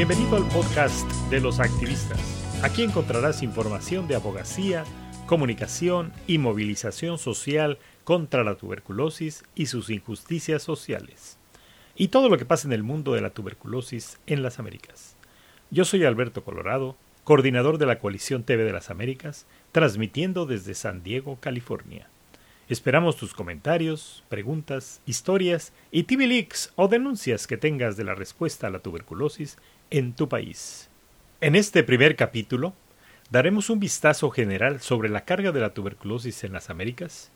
Bienvenido al podcast de los activistas. Aquí encontrarás información de abogacía, comunicación y movilización social contra la tuberculosis y sus injusticias sociales. Y todo lo que pasa en el mundo de la tuberculosis en las Américas. Yo soy Alberto Colorado, coordinador de la Coalición TV de las Américas, transmitiendo desde San Diego, California. Esperamos tus comentarios, preguntas, historias y TV Leaks o denuncias que tengas de la respuesta a la tuberculosis en tu país. En este primer capítulo, daremos un vistazo general sobre la carga de la tuberculosis en las Américas,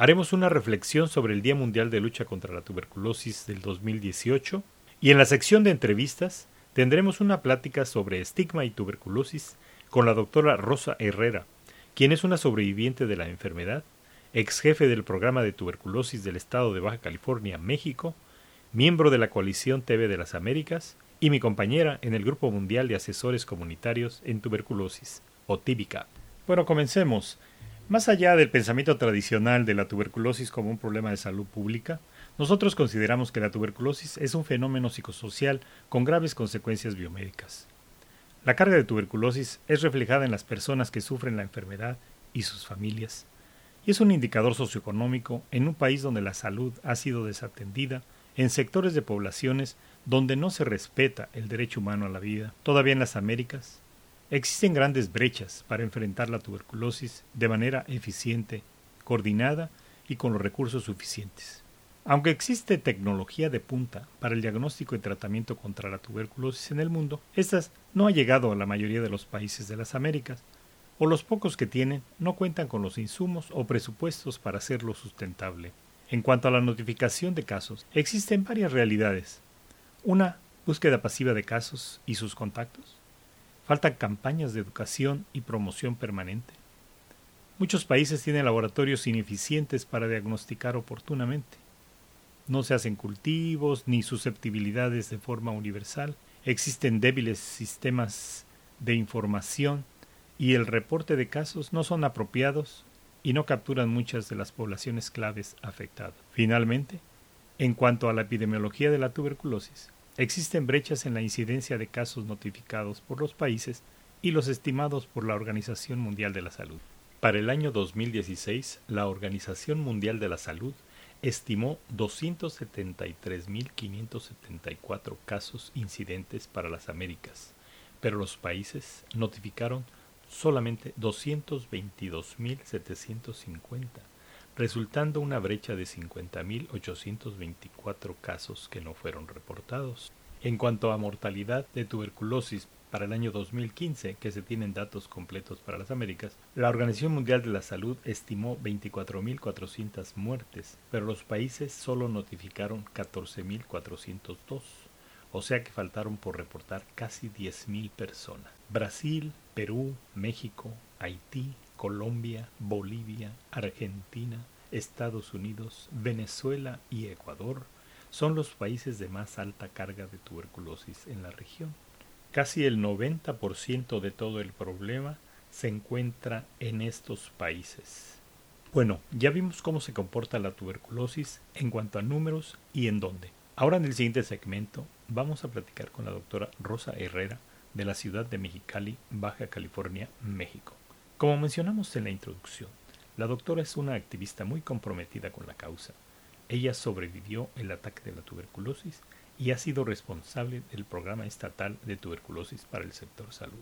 haremos una reflexión sobre el Día Mundial de Lucha contra la Tuberculosis del 2018 y en la sección de entrevistas tendremos una plática sobre estigma y tuberculosis con la doctora Rosa Herrera, quien es una sobreviviente de la enfermedad, ex jefe del programa de tuberculosis del estado de Baja California, México, miembro de la Coalición TV de las Américas y mi compañera en el Grupo Mundial de Asesores Comunitarios en Tuberculosis, o TIBICA. Bueno, comencemos. Más allá del pensamiento tradicional de la tuberculosis como un problema de salud pública, nosotros consideramos que la tuberculosis es un fenómeno psicosocial con graves consecuencias biomédicas. La carga de tuberculosis es reflejada en las personas que sufren la enfermedad y sus familias, y es un indicador socioeconómico en un país donde la salud ha sido desatendida en sectores de poblaciones donde no se respeta el derecho humano a la vida, todavía en las Américas, existen grandes brechas para enfrentar la tuberculosis de manera eficiente, coordinada y con los recursos suficientes. Aunque existe tecnología de punta para el diagnóstico y tratamiento contra la tuberculosis en el mundo, esta no ha llegado a la mayoría de los países de las Américas, o los pocos que tienen no cuentan con los insumos o presupuestos para hacerlo sustentable. En cuanto a la notificación de casos, existen varias realidades, una, búsqueda pasiva de casos y sus contactos. Faltan campañas de educación y promoción permanente. Muchos países tienen laboratorios ineficientes para diagnosticar oportunamente. No se hacen cultivos ni susceptibilidades de forma universal. Existen débiles sistemas de información y el reporte de casos no son apropiados y no capturan muchas de las poblaciones claves afectadas. Finalmente, en cuanto a la epidemiología de la tuberculosis, existen brechas en la incidencia de casos notificados por los países y los estimados por la Organización Mundial de la Salud. Para el año 2016, la Organización Mundial de la Salud estimó 273.574 casos incidentes para las Américas, pero los países notificaron solamente 222.750 resultando una brecha de 50.824 casos que no fueron reportados. En cuanto a mortalidad de tuberculosis para el año 2015, que se tienen datos completos para las Américas, la Organización Mundial de la Salud estimó 24.400 muertes, pero los países solo notificaron 14.402, o sea que faltaron por reportar casi 10.000 personas. Brasil, Perú, México, Haití, Colombia, Bolivia, Argentina, Estados Unidos, Venezuela y Ecuador son los países de más alta carga de tuberculosis en la región. Casi el 90% de todo el problema se encuentra en estos países. Bueno, ya vimos cómo se comporta la tuberculosis en cuanto a números y en dónde. Ahora en el siguiente segmento vamos a platicar con la doctora Rosa Herrera de la ciudad de Mexicali, Baja California, México. Como mencionamos en la introducción, la doctora es una activista muy comprometida con la causa. Ella sobrevivió el ataque de la tuberculosis y ha sido responsable del programa estatal de tuberculosis para el sector salud.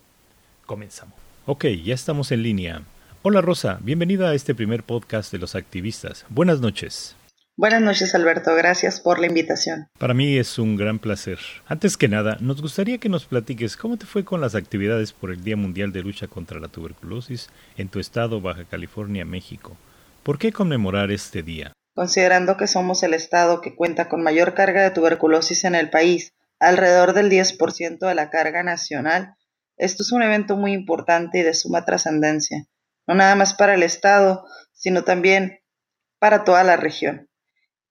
Comenzamos. Ok, ya estamos en línea. Hola Rosa, bienvenida a este primer podcast de los activistas. Buenas noches. Buenas noches, Alberto. Gracias por la invitación. Para mí es un gran placer. Antes que nada, nos gustaría que nos platiques cómo te fue con las actividades por el Día Mundial de Lucha contra la Tuberculosis en tu estado, Baja California, México. ¿Por qué conmemorar este día? Considerando que somos el estado que cuenta con mayor carga de tuberculosis en el país, alrededor del 10% de la carga nacional, esto es un evento muy importante y de suma trascendencia, no nada más para el estado, sino también para toda la región.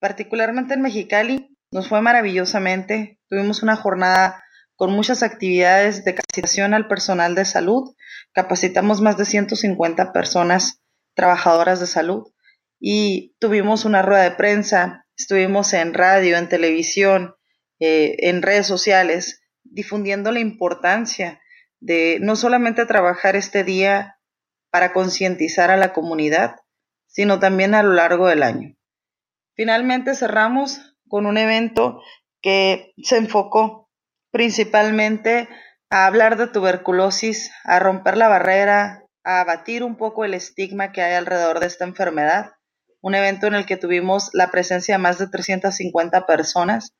Particularmente en Mexicali nos fue maravillosamente. Tuvimos una jornada con muchas actividades de capacitación al personal de salud. Capacitamos más de 150 personas trabajadoras de salud y tuvimos una rueda de prensa. Estuvimos en radio, en televisión, eh, en redes sociales difundiendo la importancia de no solamente trabajar este día para concientizar a la comunidad, sino también a lo largo del año. Finalmente cerramos con un evento que se enfocó principalmente a hablar de tuberculosis, a romper la barrera, a abatir un poco el estigma que hay alrededor de esta enfermedad. Un evento en el que tuvimos la presencia de más de 350 personas.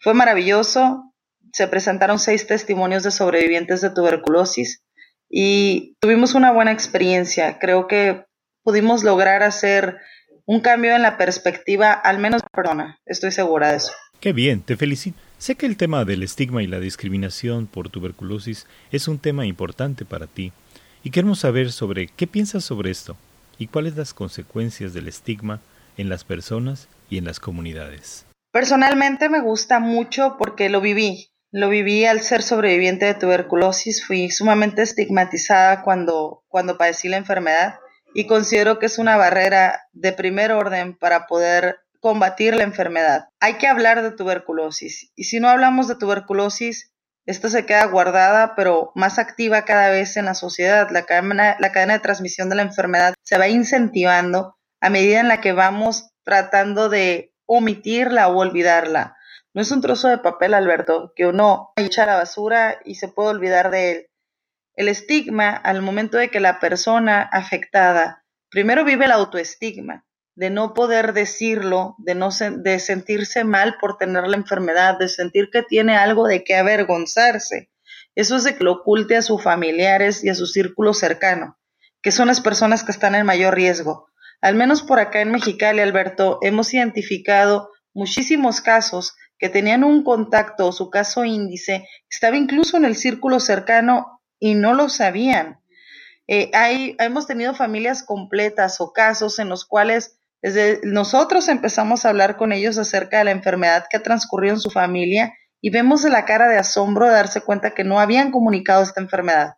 Fue maravilloso. Se presentaron seis testimonios de sobrevivientes de tuberculosis y tuvimos una buena experiencia. Creo que pudimos lograr hacer un cambio en la perspectiva, al menos perdona, estoy segura de eso. Qué bien, te felicito. Sé que el tema del estigma y la discriminación por tuberculosis es un tema importante para ti y queremos saber sobre qué piensas sobre esto y cuáles las consecuencias del estigma en las personas y en las comunidades. Personalmente me gusta mucho porque lo viví. Lo viví al ser sobreviviente de tuberculosis. Fui sumamente estigmatizada cuando, cuando padecí la enfermedad y considero que es una barrera de primer orden para poder combatir la enfermedad. Hay que hablar de tuberculosis y si no hablamos de tuberculosis, esta se queda guardada, pero más activa cada vez en la sociedad. La cadena, la cadena de transmisión de la enfermedad se va incentivando a medida en la que vamos tratando de omitirla o olvidarla. No es un trozo de papel, Alberto, que uno echa a la basura y se puede olvidar de él. El estigma, al momento de que la persona afectada primero vive el autoestigma, de no poder decirlo, de no de sentirse mal por tener la enfermedad, de sentir que tiene algo de qué avergonzarse. Eso es de que lo oculte a sus familiares y a su círculo cercano, que son las personas que están en mayor riesgo. Al menos por acá en Mexicali, Alberto, hemos identificado muchísimos casos que tenían un contacto o su caso índice estaba incluso en el círculo cercano y no lo sabían. Eh, hay, hemos tenido familias completas o casos en los cuales desde nosotros empezamos a hablar con ellos acerca de la enfermedad que ha transcurrido en su familia y vemos la cara de asombro de darse cuenta que no habían comunicado esta enfermedad.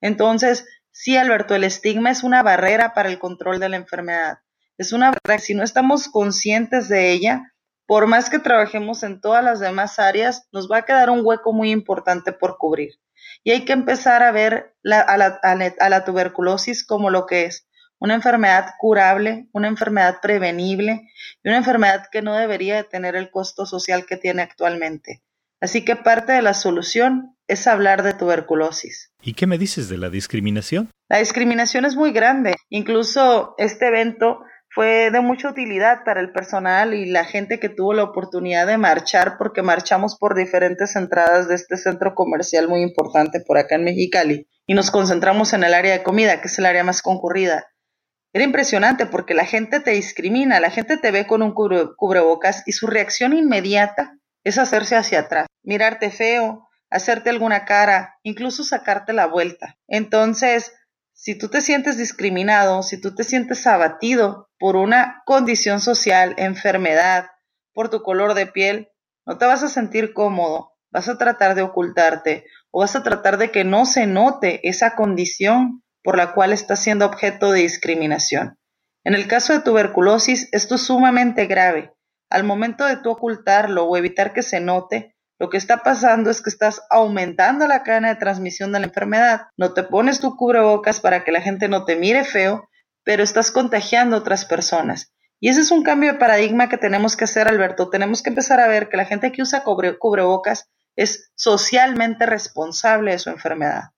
Entonces, sí, Alberto, el estigma es una barrera para el control de la enfermedad. Es una barrera, si no estamos conscientes de ella, por más que trabajemos en todas las demás áreas, nos va a quedar un hueco muy importante por cubrir. Y hay que empezar a ver a, la, a la tuberculosis como lo que es, una enfermedad curable, una enfermedad prevenible y una enfermedad que no debería de tener el costo social que tiene actualmente. Así que parte de la solución es hablar de tuberculosis. ¿Y qué me dices de la discriminación? La discriminación es muy grande. Incluso este evento fue de mucha utilidad para el personal y la gente que tuvo la oportunidad de marchar porque marchamos por diferentes entradas de este centro comercial muy importante por acá en Mexicali y nos concentramos en el área de comida, que es el área más concurrida. Era impresionante porque la gente te discrimina, la gente te ve con un cubrebocas y su reacción inmediata es hacerse hacia atrás, mirarte feo, hacerte alguna cara, incluso sacarte la vuelta. Entonces, si tú te sientes discriminado, si tú te sientes abatido por una condición social, enfermedad, por tu color de piel, no te vas a sentir cómodo, vas a tratar de ocultarte o vas a tratar de que no se note esa condición por la cual está siendo objeto de discriminación. En el caso de tuberculosis, esto es sumamente grave. Al momento de tú ocultarlo o evitar que se note, lo que está pasando es que estás aumentando la cadena de transmisión de la enfermedad. No te pones tu cubrebocas para que la gente no te mire feo, pero estás contagiando a otras personas. Y ese es un cambio de paradigma que tenemos que hacer, Alberto. Tenemos que empezar a ver que la gente que usa cubrebocas es socialmente responsable de su enfermedad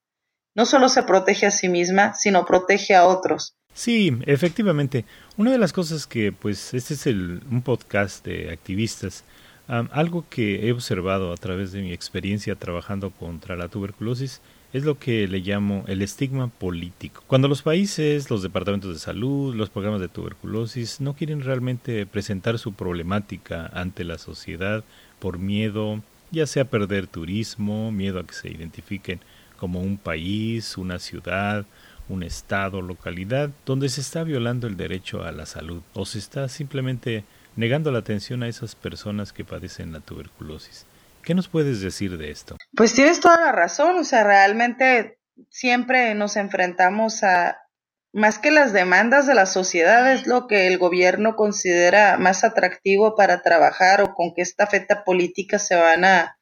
no solo se protege a sí misma, sino protege a otros. Sí, efectivamente. Una de las cosas que, pues, este es el, un podcast de activistas. algo que he observado a través de mi experiencia trabajando contra la tuberculosis es lo que le llamo el estigma político. Cuando los países, los departamentos de salud, los programas de tuberculosis no quieren realmente presentar su problemática ante la sociedad por miedo, ya sea perder turismo, miedo a que se identifiquen como un país, una ciudad, un estado, localidad, donde se está violando el derecho a la salud o se está simplemente negando la atención a esas personas que padecen la tuberculosis. ¿Qué nos puedes decir de esto? Pues tienes toda la razón, o sea, realmente siempre nos enfrentamos a más que las demandas de la sociedad es lo que el gobierno considera más atractivo para trabajar o con qué esta feta política se van a,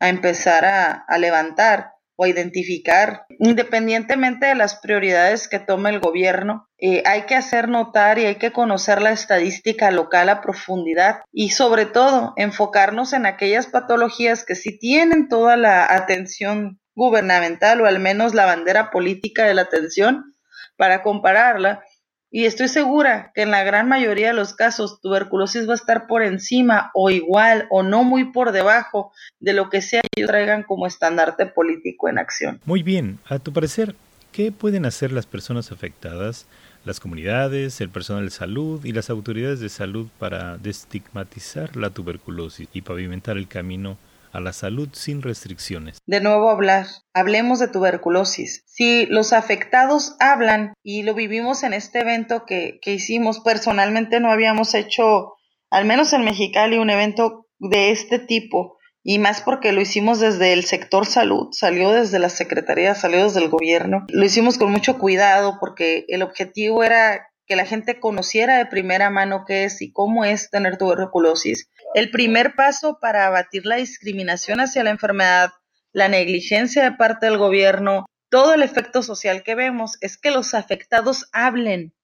a empezar a, levantar o identificar, independientemente de las prioridades que tome el gobierno, eh, hay que hacer notar y hay que conocer la estadística local a profundidad y sobre todo enfocarnos en aquellas patologías que sí tienen toda la atención gubernamental o al menos la bandera política de la atención para compararla y estoy segura que en la gran mayoría de los casos tuberculosis va a estar por encima o igual o no muy por debajo de lo que sea ellos traigan como estandarte político en acción. Muy bien, a tu parecer, ¿qué pueden hacer las personas afectadas, las comunidades, el personal de salud y las autoridades de salud para destigmatizar la tuberculosis y pavimentar el camino a la salud sin restricciones. De nuevo hablar, hablemos de tuberculosis. Si los afectados hablan, y lo vivimos en este evento que, que hicimos, personalmente no habíamos hecho, al menos en Mexicali, un evento de este tipo, y más porque lo hicimos desde el sector salud, salió desde la Secretaría, salió desde el gobierno. Lo hicimos con mucho cuidado porque el objetivo era que la gente conociera de primera mano qué es y cómo es tener tuberculosis. El primer paso para abatir la discriminación hacia la enfermedad, la negligencia de parte del gobierno, todo el efecto social que vemos es que los afectados hablen.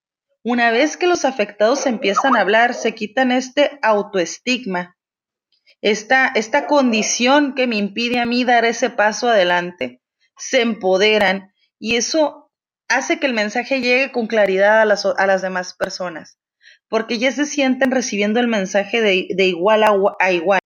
Una vez que los afectados empiezan a hablar, se quitan este autoestigma, esta, esta condición que me impide a mí dar ese paso adelante, se empoderan y eso hace que el mensaje llegue con claridad a las, a las demás personas, porque ya se sienten recibiendo el mensaje de, de igual a, igual.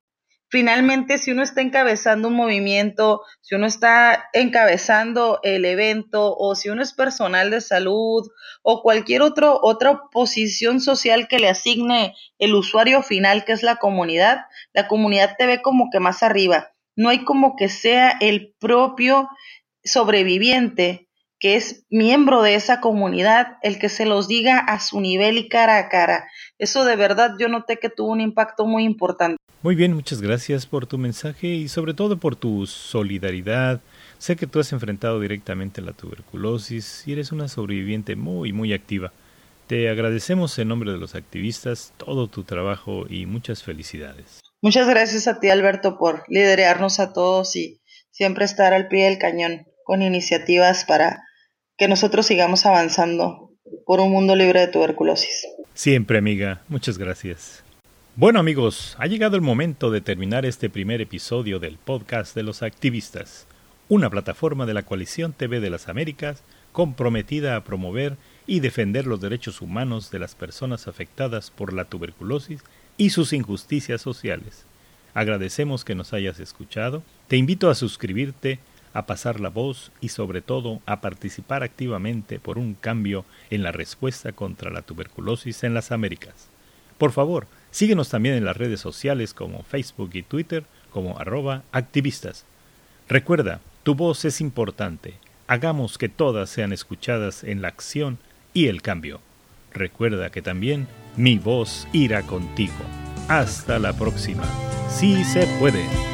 Finalmente, si uno está encabezando un movimiento, si uno está encabezando el evento o si uno es personal de salud o cualquier otro, otra posición social que le asigne el usuario final, que es la comunidad, la comunidad te ve como que más arriba. No hay como que sea el propio sobreviviente que es miembro de esa comunidad, el que se los diga a su nivel y cara a cara. Eso de verdad yo noté que tuvo un impacto muy importante. Muy bien, muchas gracias por tu mensaje y sobre todo por tu solidaridad. Sé que tú has enfrentado directamente la tuberculosis y eres una sobreviviente muy, muy activa. Te agradecemos en nombre de los activistas todo tu trabajo y muchas felicidades. Muchas gracias a ti, Alberto, por liderarnos a todos y siempre estar al pie del cañón con iniciativas para que nosotros sigamos avanzando por un mundo libre de tuberculosis. Siempre, amiga. Muchas gracias. Bueno amigos, ha llegado el momento de terminar este primer episodio del podcast de los activistas, una plataforma de la Coalición TV de las Américas comprometida a promover y defender los derechos humanos de las personas afectadas por la tuberculosis y sus injusticias sociales. Agradecemos que nos hayas escuchado. Te invito a suscribirte a pasar la voz y sobre todo a participar activamente por un cambio en la respuesta contra la tuberculosis en las Américas. Por favor, síguenos también en las redes sociales como Facebook y Twitter como arroba activistas. Recuerda, tu voz es importante. Hagamos que todas sean escuchadas en la acción y el cambio. Recuerda que también mi voz irá contigo. Hasta la próxima. Sí se puede.